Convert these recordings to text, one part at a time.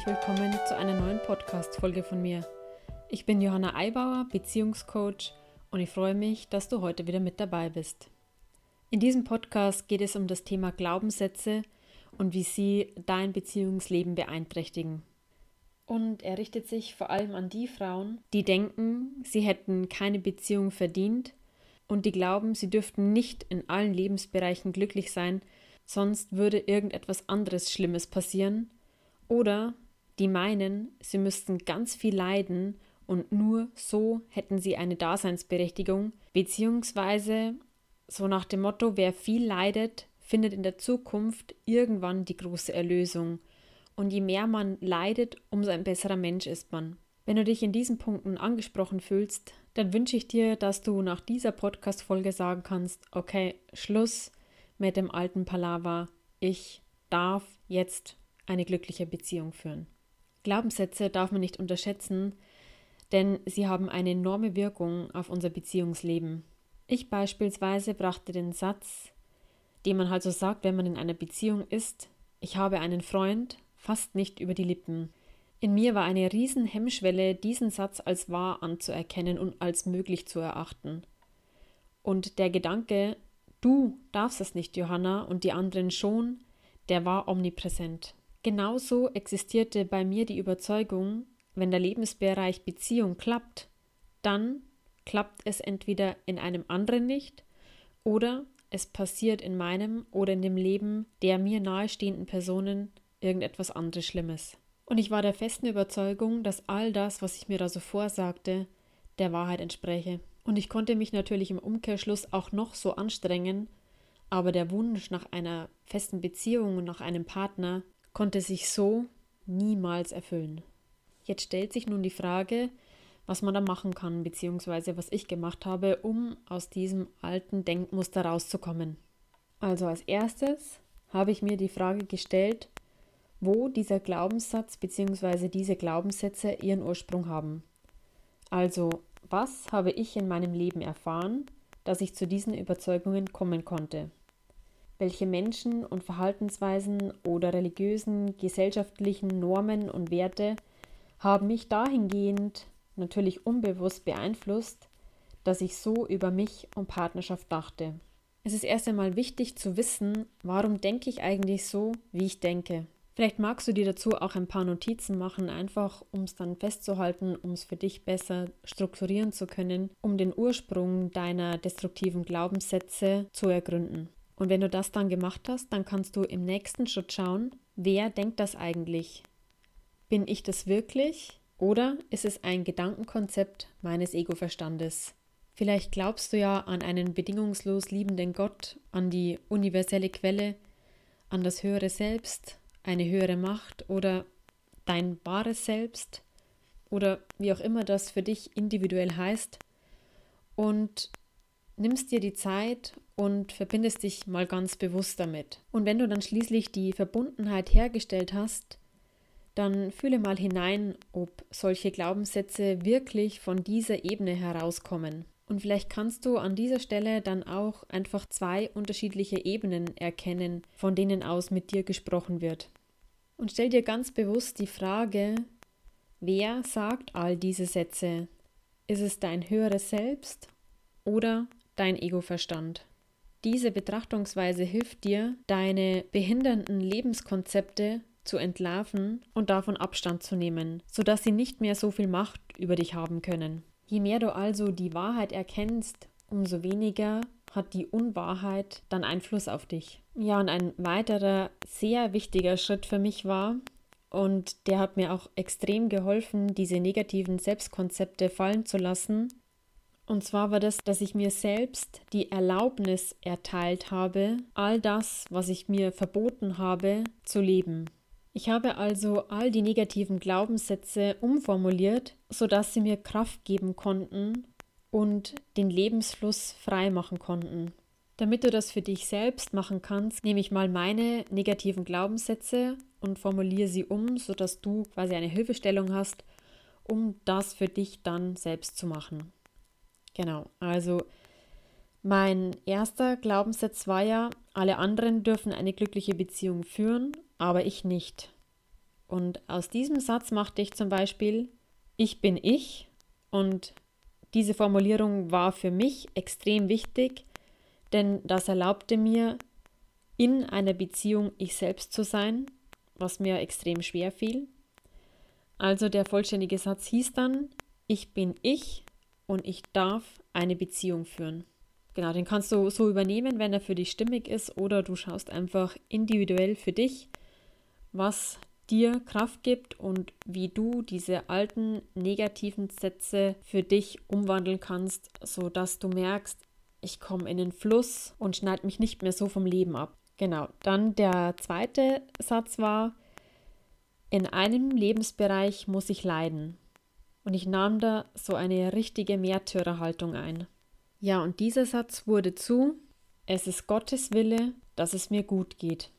herzlich willkommen zu einer neuen Podcast-Folge von mir. Ich bin Johanna Eibauer, Beziehungscoach und ich freue mich, dass du heute wieder mit dabei bist. In diesem Podcast geht es um das Thema Glaubenssätze und wie sie dein Beziehungsleben beeinträchtigen. Und er richtet sich vor allem an die Frauen, die denken, sie hätten keine Beziehung verdient und die glauben, sie dürften nicht in allen Lebensbereichen glücklich sein, sonst würde irgendetwas anderes Schlimmes passieren, oder die meinen, sie müssten ganz viel leiden und nur so hätten sie eine Daseinsberechtigung, beziehungsweise so nach dem Motto, wer viel leidet, findet in der Zukunft irgendwann die große Erlösung. Und je mehr man leidet, umso ein besserer Mensch ist man. Wenn du dich in diesen Punkten angesprochen fühlst, dann wünsche ich dir, dass du nach dieser Podcast-Folge sagen kannst: Okay, Schluss mit dem alten Palaver. Ich darf jetzt eine glückliche Beziehung führen. Glaubenssätze darf man nicht unterschätzen, denn sie haben eine enorme Wirkung auf unser Beziehungsleben. Ich beispielsweise brachte den Satz, den man halt so sagt, wenn man in einer Beziehung ist, ich habe einen Freund, fast nicht über die Lippen. In mir war eine riesen Hemmschwelle, diesen Satz als wahr anzuerkennen und als möglich zu erachten. Und der Gedanke, du darfst es nicht, Johanna, und die anderen schon, der war omnipräsent. Genauso existierte bei mir die Überzeugung, wenn der Lebensbereich Beziehung klappt, dann klappt es entweder in einem anderen nicht oder es passiert in meinem oder in dem Leben der mir nahestehenden Personen irgendetwas anderes Schlimmes. Und ich war der festen Überzeugung, dass all das, was ich mir da so vorsagte, der Wahrheit entspräche. Und ich konnte mich natürlich im Umkehrschluss auch noch so anstrengen, aber der Wunsch nach einer festen Beziehung und nach einem Partner konnte sich so niemals erfüllen. Jetzt stellt sich nun die Frage, was man da machen kann, beziehungsweise was ich gemacht habe, um aus diesem alten Denkmuster rauszukommen. Also als erstes habe ich mir die Frage gestellt, wo dieser Glaubenssatz bzw. diese Glaubenssätze ihren Ursprung haben. Also, was habe ich in meinem Leben erfahren, dass ich zu diesen Überzeugungen kommen konnte? Welche Menschen und Verhaltensweisen oder religiösen, gesellschaftlichen Normen und Werte haben mich dahingehend natürlich unbewusst beeinflusst, dass ich so über mich und Partnerschaft dachte. Es ist erst einmal wichtig zu wissen, warum denke ich eigentlich so, wie ich denke. Vielleicht magst du dir dazu auch ein paar Notizen machen, einfach um es dann festzuhalten, um es für dich besser strukturieren zu können, um den Ursprung deiner destruktiven Glaubenssätze zu ergründen. Und wenn du das dann gemacht hast, dann kannst du im nächsten Schritt schauen, wer denkt das eigentlich? Bin ich das wirklich? Oder ist es ein Gedankenkonzept meines Ego-Verstandes? Vielleicht glaubst du ja an einen bedingungslos liebenden Gott, an die universelle Quelle, an das höhere Selbst, eine höhere Macht oder dein wahres Selbst oder wie auch immer das für dich individuell heißt und nimmst dir die Zeit und verbindest dich mal ganz bewusst damit. Und wenn du dann schließlich die Verbundenheit hergestellt hast, dann fühle mal hinein, ob solche Glaubenssätze wirklich von dieser Ebene herauskommen. Und vielleicht kannst du an dieser Stelle dann auch einfach zwei unterschiedliche Ebenen erkennen, von denen aus mit dir gesprochen wird. Und stell dir ganz bewusst die Frage, wer sagt all diese Sätze? Ist es dein höheres Selbst oder dein Ego-Verstand? Diese Betrachtungsweise hilft dir, deine behindernden Lebenskonzepte zu entlarven und davon Abstand zu nehmen, sodass sie nicht mehr so viel Macht über dich haben können. Je mehr du also die Wahrheit erkennst, umso weniger hat die Unwahrheit dann Einfluss auf dich. Ja, und ein weiterer sehr wichtiger Schritt für mich war, und der hat mir auch extrem geholfen, diese negativen Selbstkonzepte fallen zu lassen. Und zwar war das, dass ich mir selbst die Erlaubnis erteilt habe, all das, was ich mir verboten habe, zu leben. Ich habe also all die negativen Glaubenssätze umformuliert, sodass sie mir Kraft geben konnten und den Lebensfluss frei machen konnten. Damit du das für dich selbst machen kannst, nehme ich mal meine negativen Glaubenssätze und formuliere sie um, sodass du quasi eine Hilfestellung hast, um das für dich dann selbst zu machen. Genau, also mein erster Glaubenssatz war ja, alle anderen dürfen eine glückliche Beziehung führen aber ich nicht. Und aus diesem Satz machte ich zum Beispiel, ich bin ich. Und diese Formulierung war für mich extrem wichtig, denn das erlaubte mir, in einer Beziehung ich selbst zu sein, was mir extrem schwer fiel. Also der vollständige Satz hieß dann, ich bin ich und ich darf eine Beziehung führen. Genau, den kannst du so übernehmen, wenn er für dich stimmig ist, oder du schaust einfach individuell für dich, was dir Kraft gibt und wie du diese alten negativen Sätze für dich umwandeln kannst, sodass du merkst, ich komme in den Fluss und schneide mich nicht mehr so vom Leben ab. Genau, dann der zweite Satz war, in einem Lebensbereich muss ich leiden. Und ich nahm da so eine richtige Märtyrerhaltung ein. Ja, und dieser Satz wurde zu, es ist Gottes Wille, dass es mir gut geht.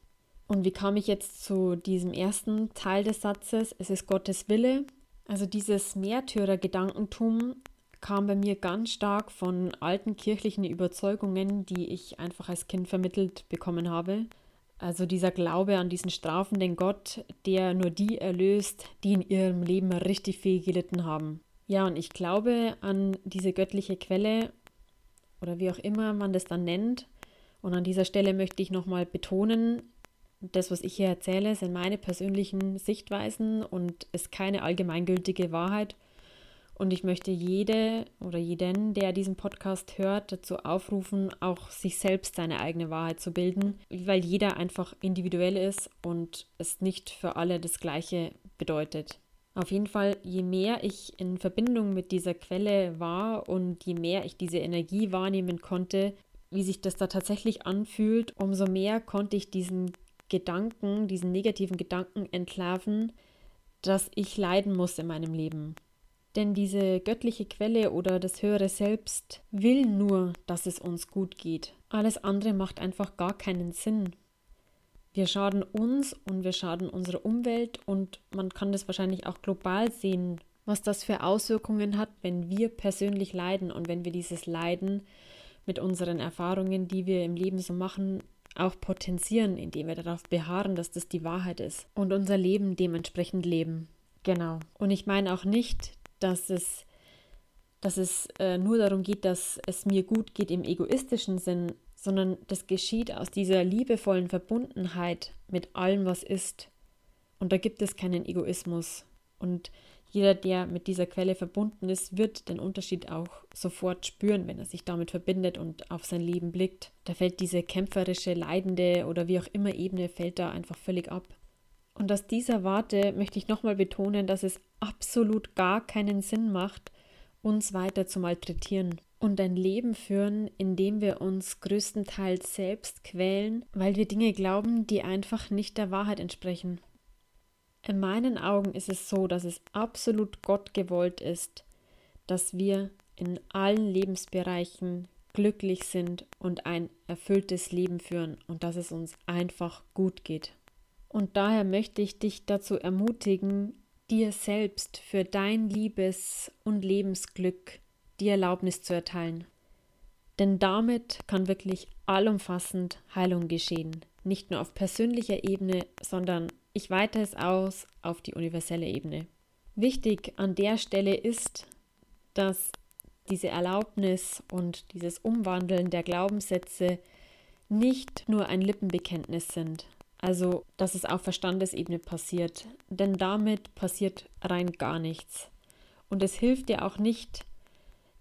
Und wie kam ich jetzt zu diesem ersten Teil des Satzes, es ist Gottes Wille? Also dieses Märtyrergedankentum kam bei mir ganz stark von alten kirchlichen Überzeugungen, die ich einfach als Kind vermittelt bekommen habe. Also dieser Glaube an diesen strafenden Gott, der nur die erlöst, die in ihrem Leben richtig viel gelitten haben. Ja, und ich glaube an diese göttliche Quelle oder wie auch immer man das dann nennt. Und an dieser Stelle möchte ich nochmal betonen, das, was ich hier erzähle, sind meine persönlichen Sichtweisen und ist keine allgemeingültige Wahrheit. Und ich möchte jede oder jeden, der diesen Podcast hört, dazu aufrufen, auch sich selbst seine eigene Wahrheit zu bilden, weil jeder einfach individuell ist und es nicht für alle das Gleiche bedeutet. Auf jeden Fall, je mehr ich in Verbindung mit dieser Quelle war und je mehr ich diese Energie wahrnehmen konnte, wie sich das da tatsächlich anfühlt, umso mehr konnte ich diesen Gedanken, diesen negativen Gedanken entlarven, dass ich leiden muss in meinem Leben. Denn diese göttliche Quelle oder das höhere Selbst will nur, dass es uns gut geht. Alles andere macht einfach gar keinen Sinn. Wir schaden uns und wir schaden unserer Umwelt und man kann das wahrscheinlich auch global sehen, was das für Auswirkungen hat, wenn wir persönlich leiden und wenn wir dieses Leiden mit unseren Erfahrungen, die wir im Leben so machen, auch potenzieren, indem wir darauf beharren, dass das die Wahrheit ist und unser Leben dementsprechend leben. Genau. Und ich meine auch nicht, dass es, dass es äh, nur darum geht, dass es mir gut geht im egoistischen Sinn, sondern das geschieht aus dieser liebevollen Verbundenheit mit allem, was ist. Und da gibt es keinen Egoismus. Und jeder, der mit dieser Quelle verbunden ist, wird den Unterschied auch sofort spüren, wenn er sich damit verbindet und auf sein Leben blickt. Da fällt diese kämpferische, leidende oder wie auch immer Ebene fällt da einfach völlig ab. Und aus dieser Warte möchte ich nochmal betonen, dass es absolut gar keinen Sinn macht, uns weiter zu malträtieren und ein Leben führen, in dem wir uns größtenteils selbst quälen, weil wir Dinge glauben, die einfach nicht der Wahrheit entsprechen. In meinen Augen ist es so, dass es absolut Gott gewollt ist, dass wir in allen Lebensbereichen glücklich sind und ein erfülltes Leben führen und dass es uns einfach gut geht. Und daher möchte ich dich dazu ermutigen, dir selbst für dein Liebes- und Lebensglück die Erlaubnis zu erteilen. Denn damit kann wirklich allumfassend Heilung geschehen. Nicht nur auf persönlicher Ebene, sondern ich weite es aus auf die universelle Ebene. Wichtig an der Stelle ist, dass diese Erlaubnis und dieses Umwandeln der Glaubenssätze nicht nur ein Lippenbekenntnis sind, also dass es auf Verstandesebene passiert, denn damit passiert rein gar nichts. Und es hilft dir auch nicht,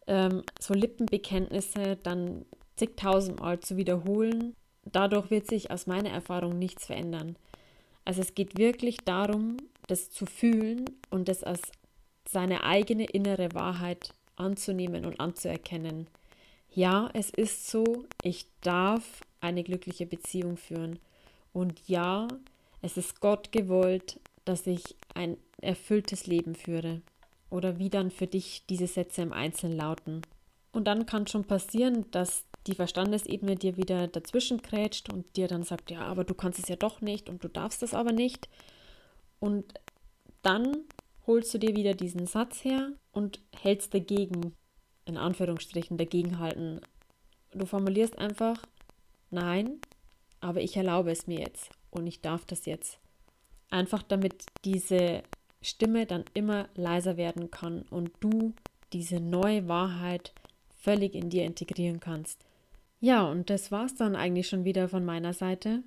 ähm, so Lippenbekenntnisse dann zigtausendmal zu wiederholen. Dadurch wird sich aus meiner Erfahrung nichts verändern. Also es geht wirklich darum, das zu fühlen und das als seine eigene innere Wahrheit anzunehmen und anzuerkennen. Ja, es ist so, ich darf eine glückliche Beziehung führen. Und ja, es ist Gott gewollt, dass ich ein erfülltes Leben führe oder wie dann für dich diese Sätze im Einzelnen lauten. Und dann kann schon passieren, dass die Verstandesebene dir wieder dazwischen krätscht und dir dann sagt, ja, aber du kannst es ja doch nicht und du darfst es aber nicht. Und dann holst du dir wieder diesen Satz her und hältst dagegen, in Anführungsstrichen dagegen halten. Du formulierst einfach, nein, aber ich erlaube es mir jetzt und ich darf das jetzt. Einfach damit diese Stimme dann immer leiser werden kann und du diese neue Wahrheit völlig in dir integrieren kannst. Ja, und das war's dann eigentlich schon wieder von meiner Seite.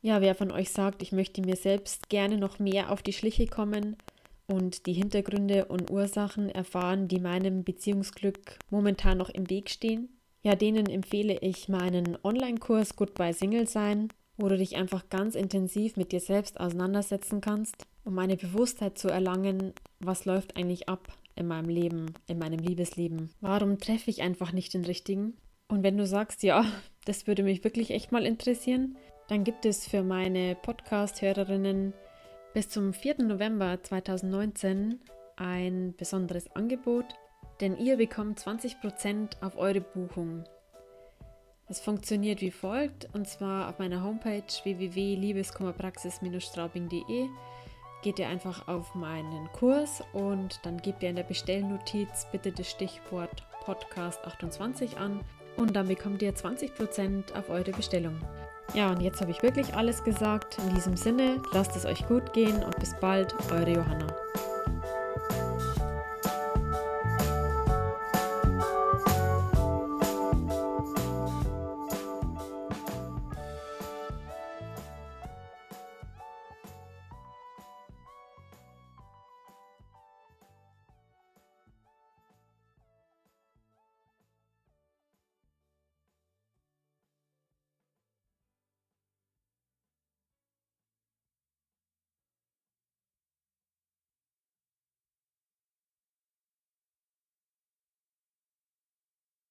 Ja, wer von euch sagt, ich möchte mir selbst gerne noch mehr auf die Schliche kommen und die Hintergründe und Ursachen erfahren, die meinem Beziehungsglück momentan noch im Weg stehen, ja, denen empfehle ich meinen Online-Kurs Goodbye Single Sein, wo du dich einfach ganz intensiv mit dir selbst auseinandersetzen kannst, um eine Bewusstheit zu erlangen, was läuft eigentlich ab in meinem Leben, in meinem Liebesleben. Warum treffe ich einfach nicht den richtigen? Und wenn du sagst, ja, das würde mich wirklich echt mal interessieren, dann gibt es für meine Podcast-Hörerinnen bis zum 4. November 2019 ein besonderes Angebot, denn ihr bekommt 20% auf eure Buchung. Das funktioniert wie folgt und zwar auf meiner Homepage www.liebeskummerpraxis-straubing.de geht ihr einfach auf meinen Kurs und dann gebt ihr in der Bestellnotiz bitte das Stichwort Podcast 28 an und dann bekommt ihr 20% auf eure Bestellung. Ja, und jetzt habe ich wirklich alles gesagt. In diesem Sinne, lasst es euch gut gehen und bis bald, eure Johanna.